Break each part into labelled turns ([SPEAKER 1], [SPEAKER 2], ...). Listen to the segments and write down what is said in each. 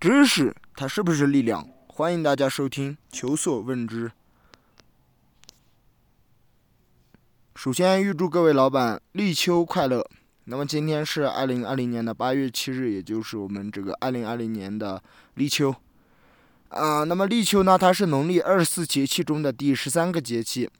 [SPEAKER 1] 知识它是不是力量？欢迎大家收听《求索问之》。首先预祝各位老板立秋快乐。那么今天是二零二零年的八月七日，也就是我们这个二零二零年的立秋。啊，那么立秋呢，它是农历二十四节气中的第十三个节气，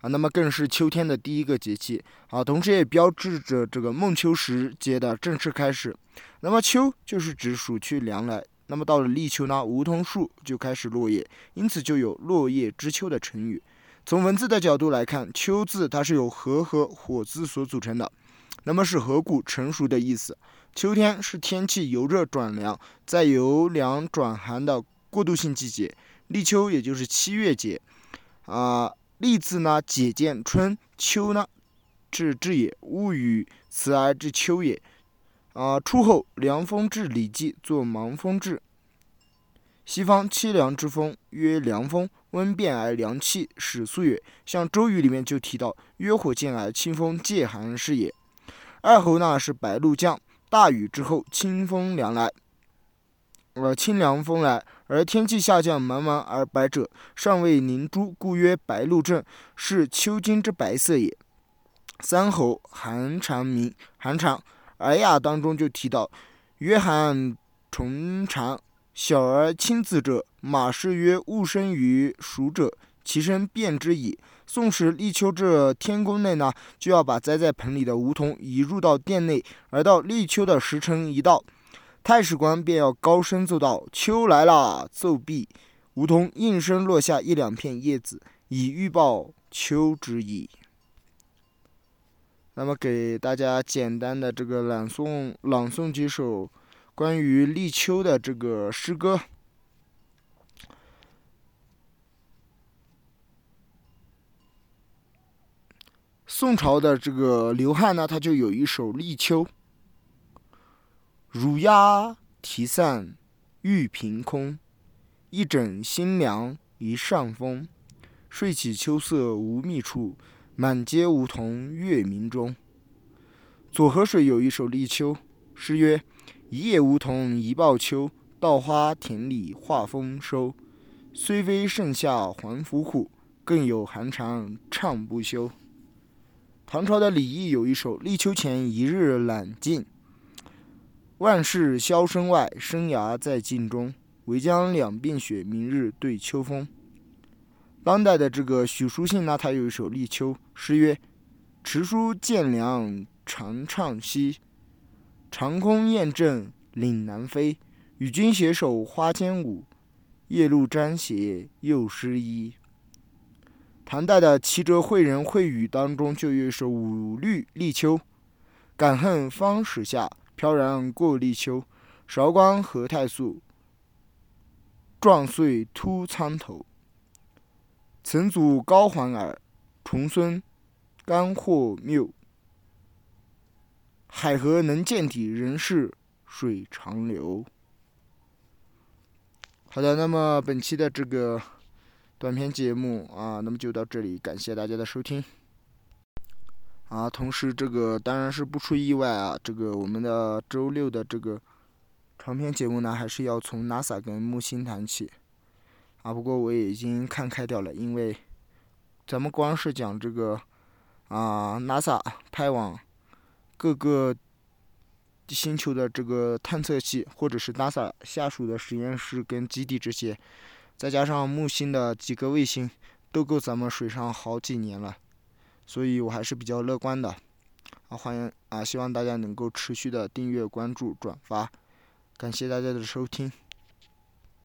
[SPEAKER 1] 啊，那么更是秋天的第一个节气，啊，同时也标志着这个孟秋时节的正式开始。那么秋就是指暑去凉来，那么到了立秋呢，梧桐树就开始落叶，因此就有落叶知秋的成语。从文字的角度来看，秋字它是由禾和火字所组成的，那么是禾谷成熟的意思。秋天是天气由热转凉，再由凉转寒的。过渡性季节，立秋也就是七月节，啊，立字呢解见春秋呢，至至也，物与辞而至秋也，啊，初后凉风至，《礼记》作芒风至。西方凄凉之风曰凉风，温变而凉气，始肃也。像《周瑜》里面就提到，曰火见而清风介寒是也。二候呢是白露降，大雨之后，清风凉来。而清凉风来，而天气下降，茫茫而白者，尚未凝珠，故曰白露正，是秋金之白色也。三候寒蝉鸣，寒蝉，《尔雅》当中就提到：“曰寒虫长，小儿亲子者，马氏曰：物生于熟者，其声辨之矣。”宋时立秋这天宫内呢，就要把栽在盆里的梧桐移入到殿内，而到立秋的时辰一到。太史官便要高声奏道：“秋来了！”奏毕，梧桐应声落下一两片叶子，以预报秋之意。那么，给大家简单的这个朗诵朗诵几首关于立秋的这个诗歌。宋朝的这个刘翰呢，他就有一首《立秋》。乳鸦啼散玉屏空，一枕新凉一上风。睡起秋色无觅处，满街梧桐月明中。左河水有一首《立秋》，诗曰：“一叶梧桐一报秋，稻花田里话丰收。虽非盛夏还伏虎，更有寒蝉唱不休。”唐朝的李益有一首《立秋前一日揽镜》。万事萧声外，生涯在镜中。唯将两鬓雪，明日对秋风。当代的这个许书信呢，他有一首《立秋》诗曰：“持书见凉长唱息，长空雁阵岭南飞。与君携手花间舞，夜露沾鞋又湿衣。”唐代的齐哲会人会语当中就有一首《五律立秋》：“感恨方始夏。”飘然过立秋，韶光何太素。壮岁突苍头。曾祖高环耳，重孙甘或谬。海河能见底，人是水长流。好的，那么本期的这个短片节目啊，那么就到这里，感谢大家的收听。啊，同时这个当然是不出意外啊，这个我们的周六的这个长篇节目呢，还是要从 NASA 跟木星谈起啊。不过我已经看开掉了，因为咱们光是讲这个啊，NASA 派往各个星球的这个探测器，或者是 NASA 下属的实验室跟基地这些，再加上木星的几个卫星，都够咱们水上好几年了。所以我还是比较乐观的，啊，欢迎啊，希望大家能够持续的订阅、关注、转发，感谢大家的收听。